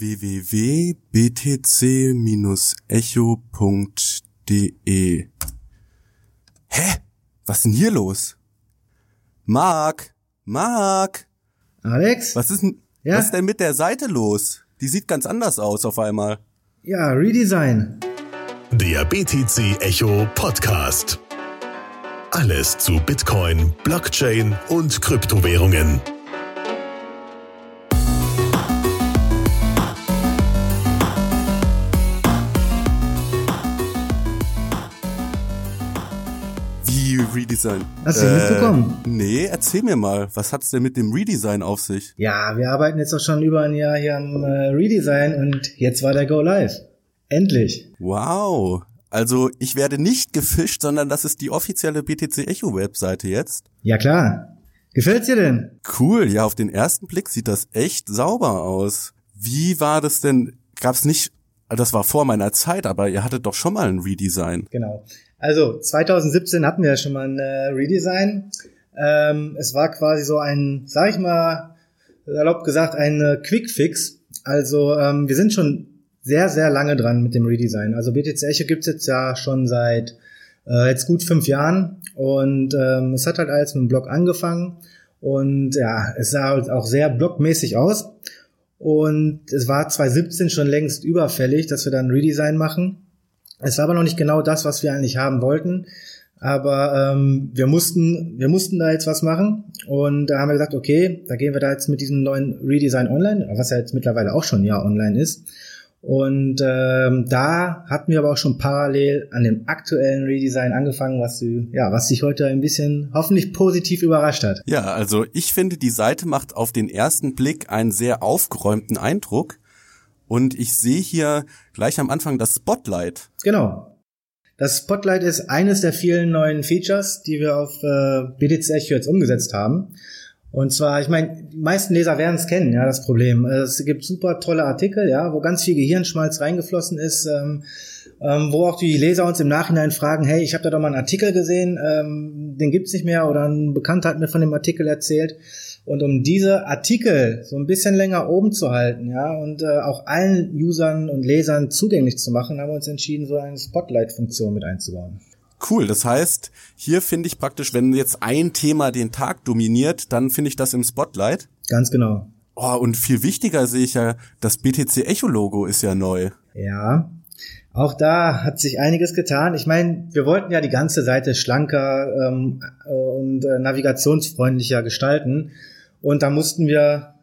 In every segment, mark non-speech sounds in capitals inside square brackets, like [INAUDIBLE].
www.btc-echo.de Hä? Was ist denn hier los? Marc, Marc, Alex? was ist denn, Ja? was ist denn mit der Seite los? Die sieht ganz anders aus auf einmal. Ja, Redesign. Der BTC Echo Podcast. Alles zu Bitcoin, Blockchain und Kryptowährungen. Redesign? Hast du mitbekommen? Nee, erzähl mir mal, was hat's denn mit dem Redesign auf sich? Ja, wir arbeiten jetzt auch schon über ein Jahr hier am äh, Redesign und jetzt war der Go Live. Endlich. Wow. Also ich werde nicht gefischt, sondern das ist die offizielle BTC Echo Webseite jetzt. Ja klar. Gefällt's dir denn? Cool, ja, auf den ersten Blick sieht das echt sauber aus. Wie war das denn? Gab's nicht, das war vor meiner Zeit, aber ihr hattet doch schon mal ein Redesign. Genau. Also 2017 hatten wir ja schon mal ein äh, Redesign. Ähm, es war quasi so ein, sag ich mal, salopp gesagt, ein äh, Quick-Fix. Also ähm, wir sind schon sehr, sehr lange dran mit dem Redesign. Also BTC Echo gibt's jetzt ja schon seit äh, jetzt gut fünf Jahren und ähm, es hat halt alles mit dem Blog angefangen und ja, es sah halt auch sehr blogmäßig aus und es war 2017 schon längst überfällig, dass wir dann Redesign machen. Es war aber noch nicht genau das, was wir eigentlich haben wollten. Aber ähm, wir mussten, wir mussten da jetzt was machen und da haben wir gesagt, okay, da gehen wir da jetzt mit diesem neuen Redesign online, was ja jetzt mittlerweile auch schon Jahr online ist. Und ähm, da hatten wir aber auch schon parallel an dem aktuellen Redesign angefangen, was du, ja, was dich heute ein bisschen hoffentlich positiv überrascht hat. Ja, also ich finde, die Seite macht auf den ersten Blick einen sehr aufgeräumten Eindruck. Und ich sehe hier gleich am Anfang das Spotlight. Genau. Das Spotlight ist eines der vielen neuen Features, die wir auf äh, BTC Echo jetzt umgesetzt haben. Und zwar, ich meine, die meisten Leser werden es kennen, ja, das Problem. Es gibt super tolle Artikel, ja, wo ganz viel Gehirnschmalz reingeflossen ist, ähm, ähm, wo auch die Leser uns im Nachhinein fragen, hey, ich habe da doch mal einen Artikel gesehen, ähm, den gibt's nicht mehr oder ein Bekannter hat mir von dem Artikel erzählt. Und um diese Artikel so ein bisschen länger oben zu halten, ja, und äh, auch allen Usern und Lesern zugänglich zu machen, haben wir uns entschieden, so eine Spotlight-Funktion mit einzubauen. Cool, das heißt, hier finde ich praktisch, wenn jetzt ein Thema den Tag dominiert, dann finde ich das im Spotlight. Ganz genau. Oh, und viel wichtiger sehe ich ja, das BTC Echo Logo ist ja neu. Ja, auch da hat sich einiges getan. Ich meine, wir wollten ja die ganze Seite schlanker ähm, äh, und äh, navigationsfreundlicher gestalten. Und da mussten wir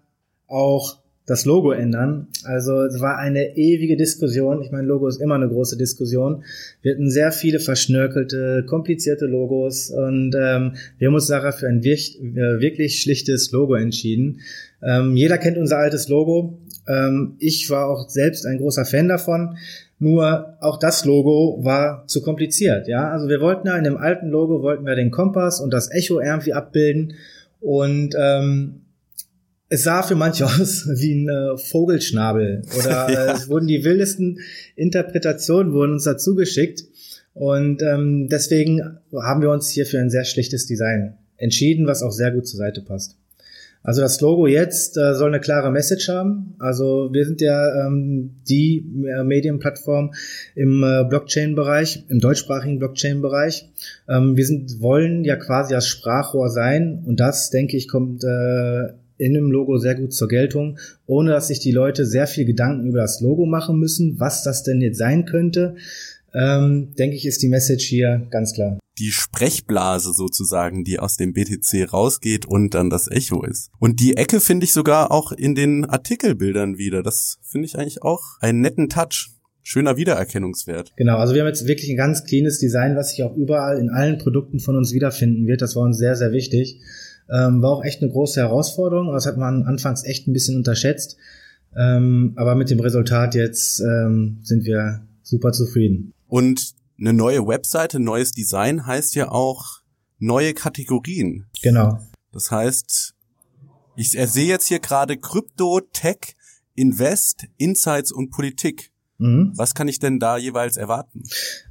auch das Logo ändern. Also es war eine ewige Diskussion. Ich meine, Logo ist immer eine große Diskussion. Wir hatten sehr viele verschnörkelte, komplizierte Logos und ähm, wir haben uns nachher für ein wirklich, äh, wirklich schlichtes Logo entschieden. Ähm, jeder kennt unser altes Logo. Ähm, ich war auch selbst ein großer Fan davon. Nur auch das Logo war zu kompliziert. Ja, also wir wollten ja in dem alten Logo wollten wir den Kompass und das Echo irgendwie abbilden und ähm, es sah für manche [LAUGHS] aus wie ein äh, Vogelschnabel oder [LAUGHS] Ja. es wurden die wildesten Interpretationen wurden uns dazu geschickt und ähm, deswegen haben wir uns hier für ein sehr schlichtes Design entschieden, was auch sehr gut zur Seite passt. Also das Logo jetzt äh, soll eine klare Message haben. Also wir sind ja ähm, die äh, Medienplattform im äh, Blockchain-Bereich, im deutschsprachigen Blockchain-Bereich. Ähm, wir sind, wollen ja quasi das Sprachrohr sein und das, denke ich, kommt äh, in dem Logo sehr gut zur Geltung, ohne dass sich die Leute sehr viel Gedanken über das Logo machen müssen, was das denn jetzt sein könnte. Ähm, denke ich, ist die Message hier ganz klar. Die Sprechblase sozusagen, die aus dem BTC rausgeht und dann das Echo ist. Und die Ecke finde ich sogar auch in den Artikelbildern wieder. Das finde ich eigentlich auch einen netten Touch. Schöner Wiedererkennungswert. Genau, also wir haben jetzt wirklich ein ganz cleanes Design, was sich auch überall in allen Produkten von uns wiederfinden wird. Das war uns sehr, sehr wichtig. Ähm, war auch echt eine große Herausforderung. Das hat man anfangs echt ein bisschen unterschätzt. Ähm, aber mit dem Resultat jetzt ähm, sind wir super zufrieden. Und eine neue Webseite, neues Design heißt ja auch neue Kategorien. Genau. Das heißt, ich sehe jetzt hier gerade Krypto, Tech, Invest, Insights und Politik. Mhm. Was kann ich denn da jeweils erwarten?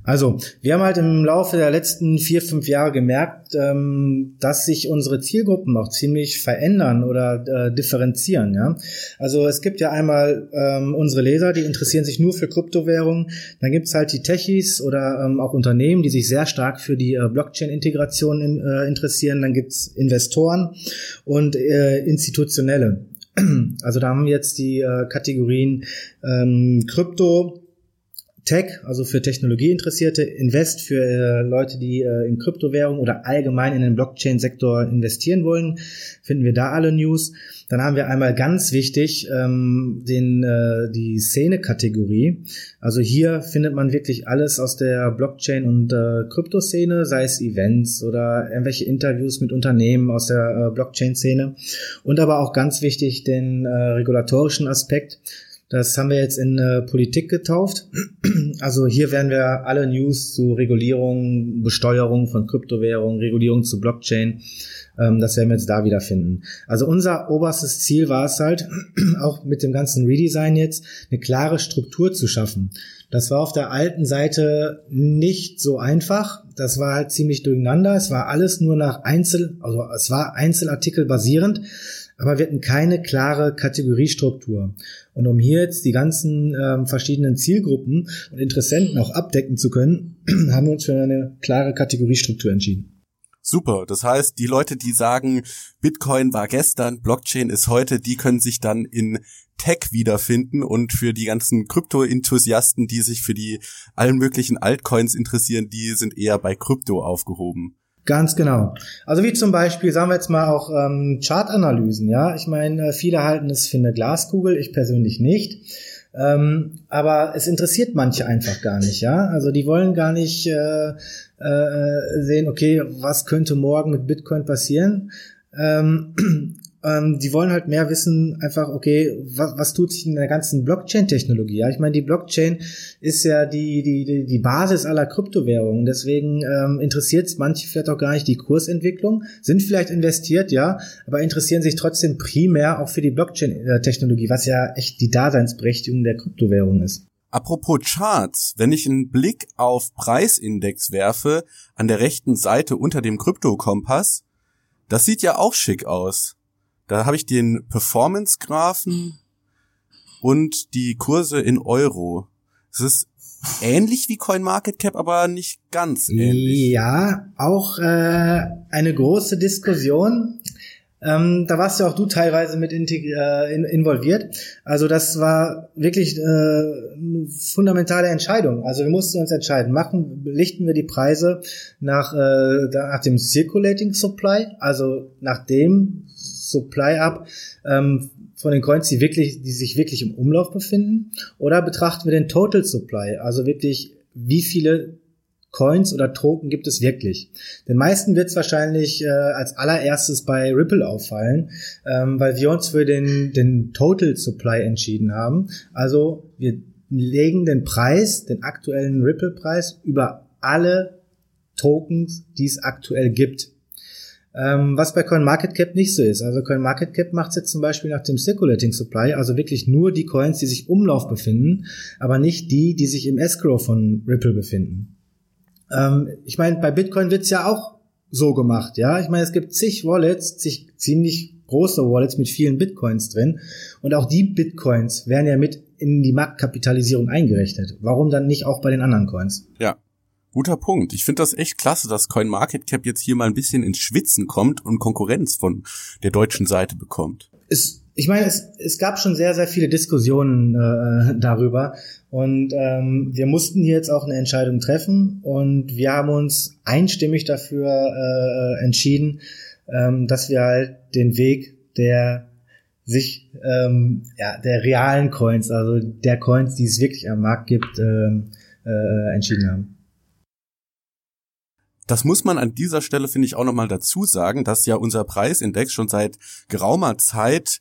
Also, wir haben halt im Laufe der letzten vier, fünf Jahre gemerkt, ähm, dass sich unsere Zielgruppen auch ziemlich verändern oder äh, differenzieren. Ja? Also es gibt ja einmal ähm, unsere Leser, die interessieren sich nur für Kryptowährungen. Dann gibt's halt die Techies oder ähm, auch Unternehmen, die sich sehr stark für die äh, Blockchain-Integration in, äh, interessieren. Dann gibt's Investoren und äh, Institutionelle. Also da haben wir jetzt die äh, Kategorien ähm, Krypto, Tech, also für Technologieinteressierte, Invest für äh, Leute, die äh, in Kryptowährung oder allgemein in den Blockchain-Sektor investieren wollen, finden wir da alle News. Dann haben wir einmal ganz wichtig ähm, den, äh, die Szene-Kategorie. Also hier findet man wirklich alles aus der Blockchain- und äh, Kryptoszene, sei es Events oder irgendwelche Interviews mit Unternehmen aus der äh, Blockchain-Szene. Und aber auch ganz wichtig den äh, regulatorischen Aspekt. Das haben wir jetzt in äh, Politik getauft. [CLEARS THROAT] Also hier werden wir alle News zu Regulierung, Besteuerung von Kryptowährungen, Regulierung zu Blockchain, ähm, das werden wir jetzt da wiederfinden. Also unser oberstes Ziel war es halt, [CLEARS THROAT] auch mit dem ganzen Redesign jetzt, eine klare Struktur zu schaffen. Das war auf der alten Seite nicht so einfach. Das war halt ziemlich durcheinander. Es war alles nur nach Einzel, also es war Einzelartikel basierend aber wir hatten keine klare Kategoriestruktur. Und um hier jetzt die ganzen ähm, verschiedenen Zielgruppen und Interessenten auch abdecken zu können, [CLEARS THROAT] haben wir uns für eine klare Kategoriestruktur entschieden. Super. Das heißt, die Leute, die sagen, Bitcoin war gestern, Blockchain ist heute, die können sich dann in Tech wiederfinden und für die ganzen Krypto-Enthusiasten, die sich für die allen möglichen Altcoins interessieren, die sind eher bei Krypto aufgehoben. Ganz genau. Also wie zum Beispiel, sagen wir jetzt mal auch ähm, Chartanalysen, ja. Ich meine, äh, viele halten es für eine Glaskugel, ich persönlich nicht. Ähm, aber es interessiert manche einfach gar nicht, ja. Also die wollen gar nicht äh, äh, sehen, okay, was könnte morgen mit Bitcoin passieren. Ähm, ähm, die wollen halt mehr wissen, einfach, okay, was, was tut sich in der ganzen Blockchain-Technologie? Ja, ich meine, die Blockchain ist ja die, die, die Basis aller Kryptowährungen. Deswegen ähm, interessiert es manche vielleicht auch gar nicht die Kursentwicklung, sind vielleicht investiert, ja, aber interessieren sich trotzdem primär auch für die Blockchain-Technologie, was ja echt die Daseinsberechtigung der Kryptowährung ist. Apropos Charts, wenn ich einen Blick auf Preisindex werfe, an der rechten Seite unter dem Kryptokompass, das sieht ja auch schick aus. Da habe ich den Performance-Graphen und die Kurse in Euro. Es ist ähnlich wie CoinMarketCap, aber nicht ganz ähnlich. Ja, auch äh, eine große Diskussion. Ähm, da warst ja auch du teilweise mit äh, in, involviert. Also das war wirklich äh, eine fundamentale Entscheidung. Also wir mussten uns entscheiden, machen, lichten wir die Preise nach, äh, nach dem Circulating Supply, also nach dem Supply ab ähm, von den Coins, die wirklich, die sich wirklich im Umlauf befinden, oder betrachten wir den Total Supply, also wirklich wie viele Coins oder Token gibt es wirklich? Den meisten wird es wahrscheinlich äh, als allererstes bei Ripple auffallen, ähm, weil wir uns für den, den Total Supply entschieden haben. Also wir legen den Preis, den aktuellen Ripple-Preis über alle Tokens, die es aktuell gibt. Ähm, was bei CoinMarketCap nicht so ist. Also CoinMarketCap macht jetzt zum Beispiel nach dem Circulating Supply, also wirklich nur die Coins, die sich Umlauf befinden, aber nicht die, die sich im Escrow von Ripple befinden. Ähm, ich meine, bei Bitcoin wird's ja auch so gemacht, ja. Ich meine, es gibt zig Wallets, zig ziemlich große Wallets mit vielen Bitcoins drin. Und auch die Bitcoins werden ja mit in die Marktkapitalisierung eingerechnet. Warum dann nicht auch bei den anderen Coins? Ja, Guter Punkt. Ich finde das echt klasse, dass CoinMarketCap jetzt hier mal ein bisschen ins Schwitzen kommt und Konkurrenz von der deutschen Seite bekommt. Es, ich meine, es, es gab schon sehr, sehr viele Diskussionen äh, darüber und ähm, wir mussten hier jetzt auch eine Entscheidung treffen und wir haben uns einstimmig dafür äh, entschieden, ähm, dass wir halt den Weg der sich ähm, ja der realen Coins, also der Coins, die es wirklich am Markt gibt, ähm, äh, entschieden haben. Das muss man an dieser Stelle, finde ich, auch nochmal dazu sagen, dass ja unser Preisindex schon seit geraumer Zeit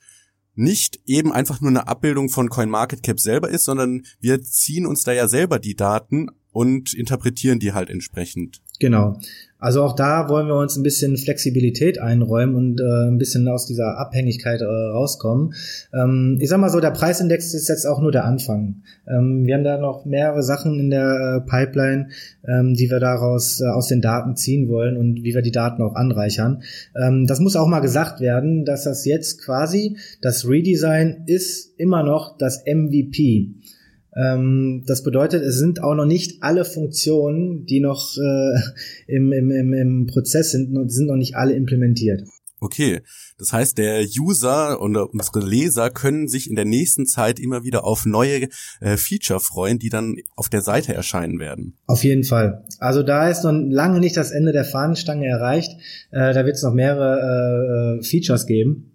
nicht eben einfach nur eine Abbildung von CoinMarketCap selber ist, sondern wir ziehen uns da ja selber die Daten und interpretieren die halt entsprechend. Genau. Also auch da wollen wir uns ein bisschen Flexibilität einräumen und äh, ein bisschen aus dieser Abhängigkeit äh, rauskommen. Ähm, ich sag mal so, der Preisindex ist jetzt auch nur der Anfang. Ähm, wir haben da noch mehrere Sachen in der äh, Pipeline, ähm, die wir daraus äh, aus den Daten ziehen wollen und wie wir die Daten auch anreichern. Ähm, das muss auch mal gesagt werden, dass das jetzt quasi das Redesign ist immer noch das MVP. Ähm, das bedeutet, es sind auch noch nicht alle Funktionen, die noch äh, im, im, im, im Prozess sind, sind noch nicht alle implementiert. Okay, das heißt, der User und unsere Leser können sich in der nächsten Zeit immer wieder auf neue äh, Feature freuen, die dann auf der Seite erscheinen werden. Auf jeden Fall. Also da ist noch lange nicht das Ende der Fahnenstange erreicht. Äh, da wird es noch mehrere äh, Features geben,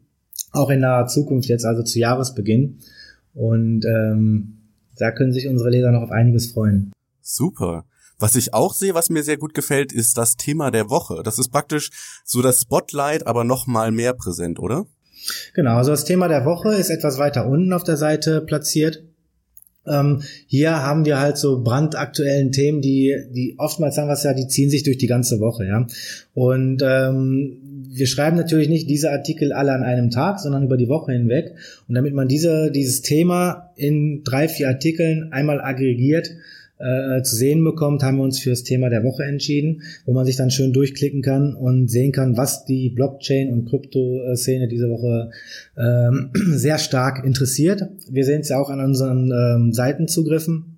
auch in naher Zukunft jetzt, also zu Jahresbeginn. Und ähm, da können sich unsere Leser noch auf einiges freuen. Super. Was ich auch sehe, was mir sehr gut gefällt, ist das Thema der Woche. Das ist praktisch so das Spotlight, aber noch mal mehr präsent, oder? Genau, also das Thema der Woche ist etwas weiter unten auf der Seite platziert. Ähm, hier haben wir halt so brandaktuellen Themen, die, die oftmals haben wir es ja, die ziehen sich durch die ganze Woche, ja. Und ähm, wir schreiben natürlich nicht diese Artikel alle an einem Tag, sondern über die Woche hinweg. Und damit man diese, dieses Thema in drei, vier Artikeln einmal aggregiert äh, zu sehen bekommt, haben wir uns für das Thema der Woche entschieden, wo man sich dann schön durchklicken kann und sehen kann, was die Blockchain- und Krypto-Szene diese Woche ähm, [CLEARS THROAT] sehr stark interessiert. Wir sehen es ja auch an unseren ähm, Seitenzugriffen.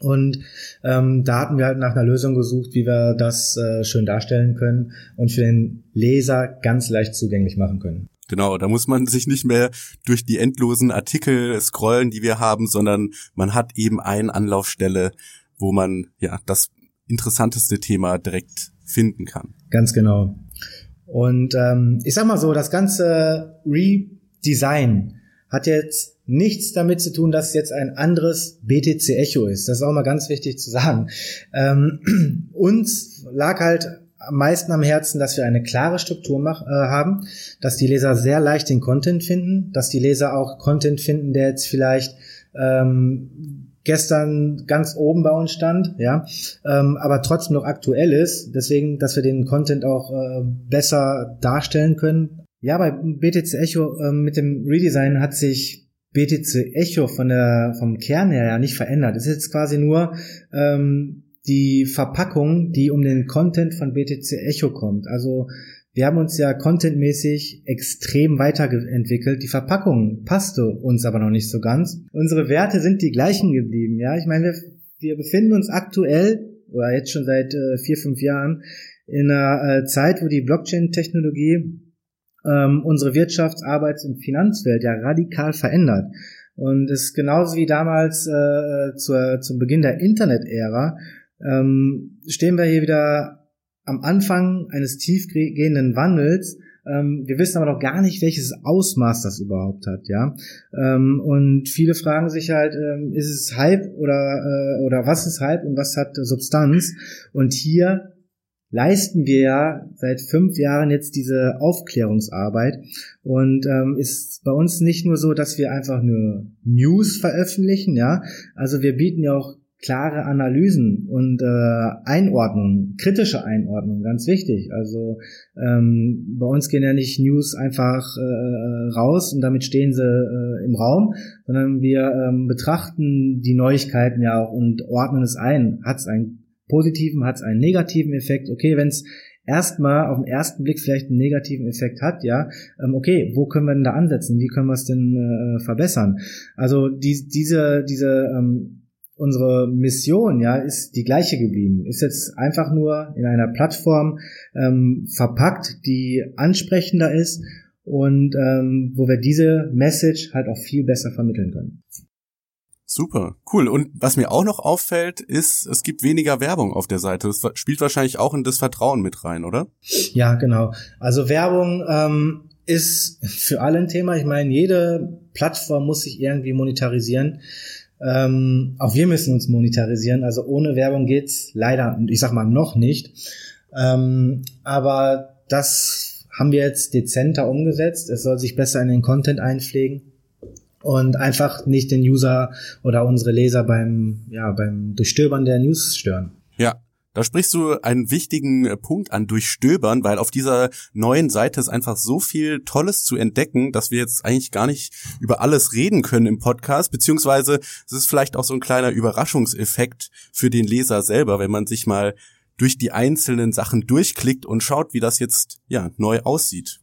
Und ähm, da hatten wir halt nach einer Lösung gesucht, wie wir das äh, schön darstellen können und für den Leser ganz leicht zugänglich machen können. Genau, da muss man sich nicht mehr durch die endlosen Artikel scrollen, die wir haben, sondern man hat eben eine Anlaufstelle, wo man ja das interessanteste Thema direkt finden kann. Ganz genau. Und ähm, ich sag mal so, das ganze Redesign hat jetzt nichts damit zu tun, dass jetzt ein anderes BTC Echo ist. Das ist auch mal ganz wichtig zu sagen. Ähm, [CLEARS THROAT] uns lag halt am meisten am Herzen, dass wir eine klare Struktur mach, äh, haben, dass die Leser sehr leicht den Content finden, dass die Leser auch Content finden, der jetzt vielleicht ähm, gestern ganz oben bei uns stand, ja, ähm, aber trotzdem noch aktuell ist. Deswegen, dass wir den Content auch äh, besser darstellen können. Ja, bei BTC Echo äh, mit dem Redesign hat sich BTC Echo von der, vom Kern her ja nicht verändert. Es ist jetzt quasi nur ähm, die Verpackung, die um den Content von BTC Echo kommt. Also wir haben uns ja contentmäßig extrem weiterentwickelt. Die Verpackung passte uns aber noch nicht so ganz. Unsere Werte sind die gleichen geblieben. Ja, ich meine, wir, wir befinden uns aktuell oder jetzt schon seit äh, vier, fünf Jahren in einer äh, Zeit, wo die Blockchain-Technologie ähm, unsere Wirtschafts-, Arbeits- und Finanzwelt ja radikal verändert. Und es ist genauso wie damals äh, zur, zum Beginn der Internet-Ära, ähm, stehen wir hier wieder am Anfang eines tiefgehenden Wandels. Ähm, wir wissen aber noch gar nicht, welches Ausmaß das überhaupt hat, ja. Ähm, und viele fragen sich halt, ähm, ist es Hype oder, äh, oder was ist Hype und was hat Substanz? Und hier leisten wir ja seit fünf Jahren jetzt diese Aufklärungsarbeit und ähm, ist bei uns nicht nur so, dass wir einfach nur News veröffentlichen, ja, also wir bieten ja auch klare Analysen und äh, Einordnungen, kritische Einordnungen, ganz wichtig. Also ähm, bei uns gehen ja nicht News einfach äh, raus und damit stehen sie äh, im Raum, sondern wir ähm, betrachten die Neuigkeiten ja auch und ordnen es ein. Hat es einen positiven, hat es einen negativen Effekt. Okay, wenn es erstmal auf den ersten Blick vielleicht einen negativen Effekt hat, ja, ähm, okay, wo können wir denn da ansetzen? Wie können wir es denn äh, verbessern? Also die, diese, diese ähm, unsere Mission, ja, ist die gleiche geblieben. Ist jetzt einfach nur in einer Plattform ähm, verpackt, die ansprechender ist und ähm, wo wir diese Message halt auch viel besser vermitteln können. Super, cool. Und was mir auch noch auffällt, ist, es gibt weniger Werbung auf der Seite. Das spielt wahrscheinlich auch in das Vertrauen mit rein, oder? Ja, genau. Also Werbung ähm, ist für alle ein Thema. Ich meine, jede Plattform muss sich irgendwie monetarisieren. Ähm, auch wir müssen uns monetarisieren. Also ohne Werbung geht's leider, ich sag mal, noch nicht. Ähm, aber das haben wir jetzt dezenter umgesetzt. Es soll sich besser in den Content einpflegen und einfach nicht den User oder unsere Leser beim, ja, beim Durchstöbern der News stören. Ja, Da sprichst du einen wichtigen äh, Punkt an, durchstöbern, weil auf dieser neuen Seite ist einfach so viel Tolles zu entdecken, dass wir jetzt eigentlich gar nicht über alles reden können im Podcast, beziehungsweise es ist vielleicht auch so ein kleiner Überraschungseffekt für den Leser selber, wenn man sich mal durch die einzelnen Sachen durchklickt und schaut, wie das jetzt ja neu aussieht.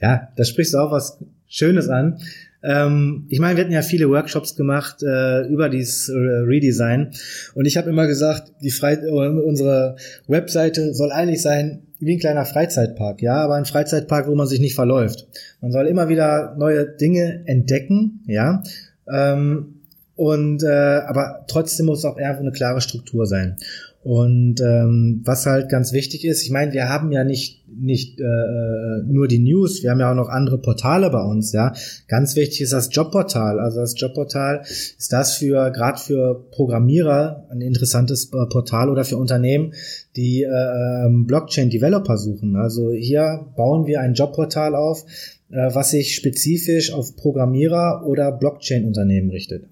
Ja, da sprichst du auch was Schönes an. Ähm, ich meine, wir hatten ja viele Workshops gemacht äh, über dieses äh, Redesign und ich habe immer gesagt, die Fre äh, unsere Webseite soll eigentlich sein wie ein kleiner Freizeitpark, ja, aber ein Freizeitpark, wo man sich nicht verläuft. Man soll immer wieder neue Dinge entdecken, ja. Ähm, und äh, aber trotzdem muss auch irgendwo eine klare Struktur sein. Und ähm, was halt ganz wichtig ist, ich meine, wir haben ja nicht nicht äh, äh, nur die News, wir haben ja auch noch andere Portale bei uns, ja. Ganz wichtig ist das Jobportal. Also das Jobportal ist das für gerade für Programmierer ein interessantes äh, Portal oder für Unternehmen, die äh, ähm, Blockchain Developer suchen. Also hier bauen wir ein Jobportal auf, äh, was sich spezifisch auf Programmierer oder Blockchain Unternehmen richtet.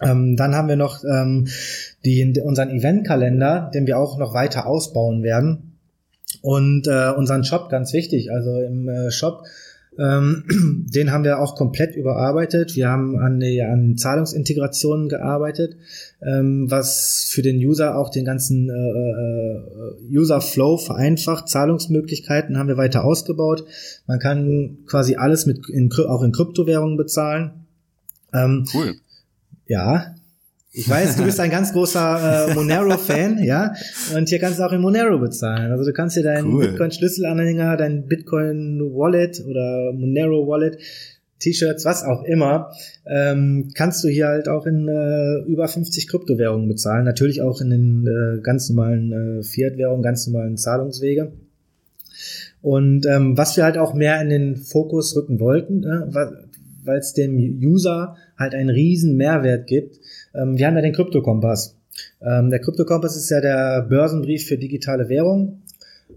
Ähm, dann haben wir noch ähm, die, unseren Eventkalender, den wir auch noch weiter ausbauen werden. Und äh, unseren Shop, ganz wichtig, also im äh, Shop, ähm, [CLEARS THROAT] den haben wir auch komplett überarbeitet. Wir haben an, die, an Zahlungsintegrationen gearbeitet, ähm, was für den User auch den ganzen äh, äh, User Flow vereinfacht. Zahlungsmöglichkeiten haben wir weiter ausgebaut. Man kann quasi alles mit in, auch in Kryptowährungen bezahlen. Ähm, cool. Ja, ich weiß, du bist ein ganz großer äh, Monero-Fan, ja, und hier kannst du auch in Monero bezahlen. Also du kannst hier deinen cool. Bitcoin-Schlüsselanhänger, dein Bitcoin-Wallet oder Monero-Wallet, T-Shirts, was auch immer, ähm, kannst du hier halt auch in äh, über 50 Kryptowährungen bezahlen. Natürlich auch in den äh, ganz normalen äh, Fiat-Währungen, ganz normalen Zahlungswege. Und ähm, was wir halt auch mehr in den Fokus rücken wollten, äh, weil es dem User halt einen riesen Mehrwert gibt. Ähm, wir haben ja den Kryptokompass. Ähm, der Kryptokompass ist ja der Börsenbrief für digitale Währung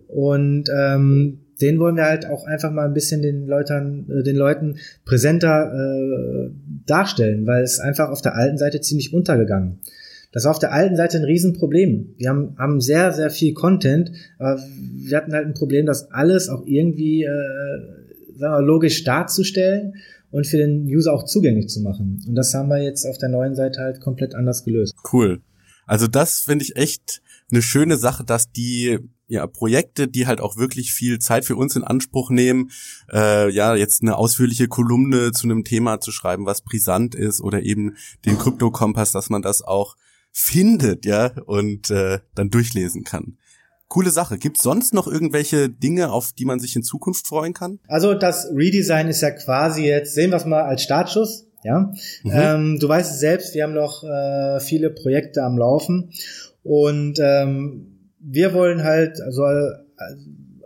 und ähm, den wollen wir halt auch einfach mal ein bisschen den Leuten, äh, den Leuten präsenter äh, darstellen, weil es einfach auf der alten Seite ziemlich untergegangen. Das war auf der alten Seite ein Riesenproblem. Wir haben, haben sehr, sehr viel Content, aber wir hatten halt ein Problem, das alles auch irgendwie äh, sagen wir, logisch darzustellen und für den User auch zugänglich zu machen. Und das haben wir jetzt auf der neuen Seite halt komplett anders gelöst. Cool. Also das finde ich echt eine schöne Sache, dass die ja, Projekte, die halt auch wirklich viel Zeit für uns in Anspruch nehmen, äh, ja, jetzt eine ausführliche Kolumne zu einem Thema zu schreiben, was brisant ist, oder eben den Krypto-Kompass, dass man das auch findet, ja, und äh, dann durchlesen kann coole Sache. Gibt es sonst noch irgendwelche Dinge, auf die man sich in Zukunft freuen kann? Also das Redesign ist ja quasi jetzt, sehen wir es mal als Startschuss. Ja, mhm. ähm, du weißt es selbst, wir haben noch äh, viele Projekte am Laufen und ähm, wir wollen halt, also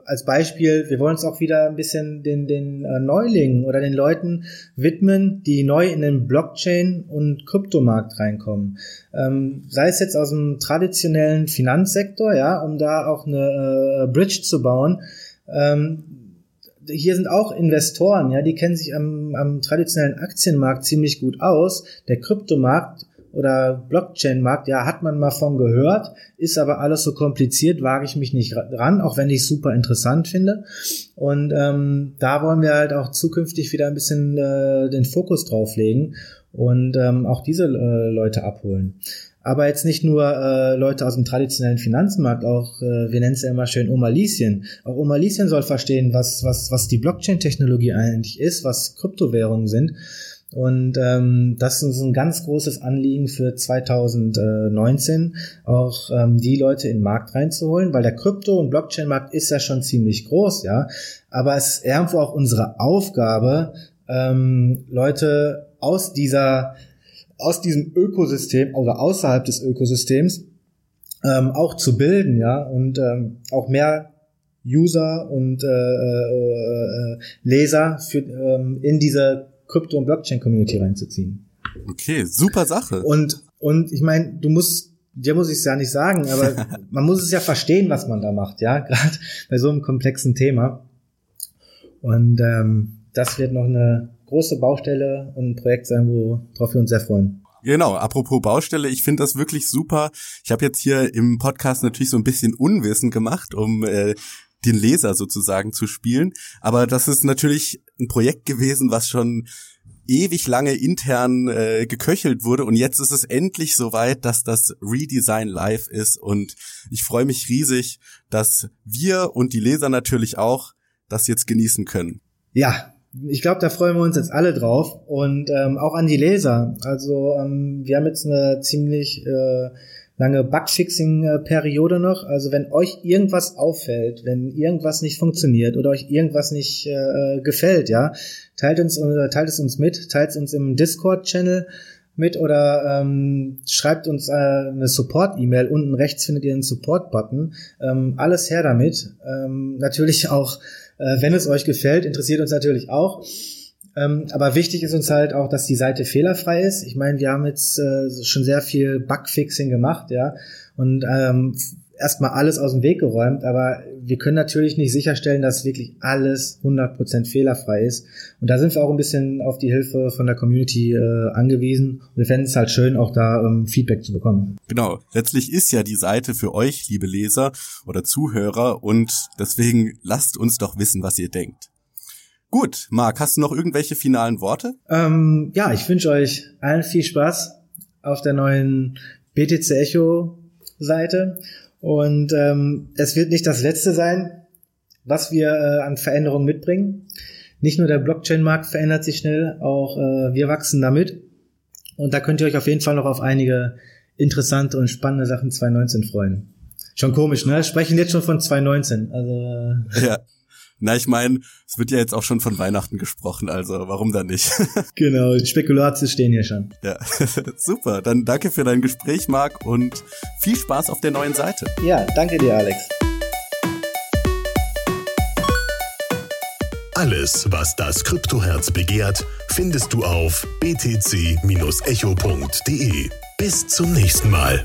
als Beispiel, wir wollen uns auch wieder ein bisschen den, den äh, Neulingen oder den Leuten widmen, die neu in den Blockchain- und Kryptomarkt reinkommen. Ähm, sei es jetzt aus dem traditionellen Finanzsektor, ja, um da auch eine äh, Bridge zu bauen. Ähm, hier sind auch Investoren, ja, die kennen sich am, am traditionellen Aktienmarkt ziemlich gut aus. Der Kryptomarkt oder Blockchain-Markt, ja, hat man mal von gehört, ist aber alles so kompliziert, wage ich mich nicht ran, auch wenn ich es super interessant finde. Und ähm, da wollen wir halt auch zukünftig wieder ein bisschen äh, den Fokus drauf legen und ähm, auch diese äh, Leute abholen. Aber jetzt nicht nur äh, Leute aus dem traditionellen Finanzmarkt, auch äh, wir nennen es ja immer schön Omalisien. Auch Omalisien soll verstehen, was, was, was die Blockchain-Technologie eigentlich ist, was Kryptowährungen sind und ähm, das ist ein ganz großes Anliegen für 2019, auch ähm, die Leute in den Markt reinzuholen, weil der Krypto- und Blockchain-Markt ist ja schon ziemlich groß, ja. Aber es ist irgendwo auch unsere Aufgabe, ähm, Leute aus dieser, aus diesem Ökosystem oder außerhalb des Ökosystems ähm, auch zu bilden, ja, und ähm, auch mehr User und äh, äh, äh Leser für, ähm, in diese Krypto- und Blockchain-Community reinzuziehen. Okay, super Sache. Und, und ich meine, du musst, dir muss ich es ja nicht sagen, aber [LAUGHS] man muss es ja verstehen, was man da macht, ja, [LAUGHS] gerade bei so einem komplexen Thema. Und ähm, das wird noch eine große Baustelle und ein Projekt sein, worauf wir uns sehr freuen. Genau, apropos Baustelle, ich finde das wirklich super. Ich habe jetzt hier im Podcast natürlich so ein bisschen Unwissen gemacht, um äh, den Leser sozusagen zu spielen. Aber das ist natürlich ein Projekt gewesen, was schon ewig lange intern äh, geköchelt wurde und jetzt ist es endlich soweit, dass das Redesign live ist und ich freue mich riesig, dass wir und die Leser natürlich auch das jetzt genießen können. Ja, ich glaube, da freuen wir uns jetzt alle drauf und ähm, auch an die Leser. Also ähm, wir haben jetzt eine ziemlich äh, lange Bugfixing-Periode noch. Also wenn euch irgendwas auffällt, wenn irgendwas nicht funktioniert oder euch irgendwas nicht äh, gefällt, ja, teilt uns äh, teilt es uns mit, teilt es uns im Discord-Channel mit oder ähm, schreibt uns äh, eine Support-E-Mail. Unten rechts findet ihr einen Support-Button. Ähm, alles her damit. Ähm, natürlich auch, äh, wenn es euch gefällt, interessiert uns natürlich auch. Ähm, aber wichtig ist uns halt auch, dass die Seite fehlerfrei ist. Ich meine, wir haben jetzt äh, schon sehr viel Bugfixing gemacht, ja, und ähm, erstmal alles aus dem Weg geräumt, aber wir können natürlich nicht sicherstellen, dass wirklich alles 100% fehlerfrei ist. Und da sind wir auch ein bisschen auf die Hilfe von der Community äh, angewiesen. Und wir fänden es halt schön, auch da ähm, Feedback zu bekommen. Genau. Letztlich ist ja die Seite für euch, liebe Leser oder Zuhörer, und deswegen lasst uns doch wissen, was ihr denkt. Gut, Marc, hast du noch irgendwelche finalen Worte? Ähm, ja, ich wünsche euch allen viel Spaß auf der neuen BTC Echo Seite. Und ähm, es wird nicht das letzte sein, was wir äh, an Veränderungen mitbringen. Nicht nur der Blockchain-Markt verändert sich schnell, auch äh, wir wachsen damit. Und da könnt ihr euch auf jeden Fall noch auf einige interessante und spannende Sachen 2019 freuen. Schon komisch, ne? Sprechen jetzt schon von 2019. Also äh, ja. Na, ich meine, es wird ja jetzt auch schon von Weihnachten gesprochen, also warum dann nicht? [LAUGHS] genau, Spekulatius stehen hier schon. Ja, [LAUGHS] super. Dann danke für dein Gespräch, Marc, und viel Spaß auf der neuen Seite. Ja, danke dir, Alex. Alles, was das Kryptoherz begehrt, findest du auf btc-echo.de. Bis zum nächsten Mal.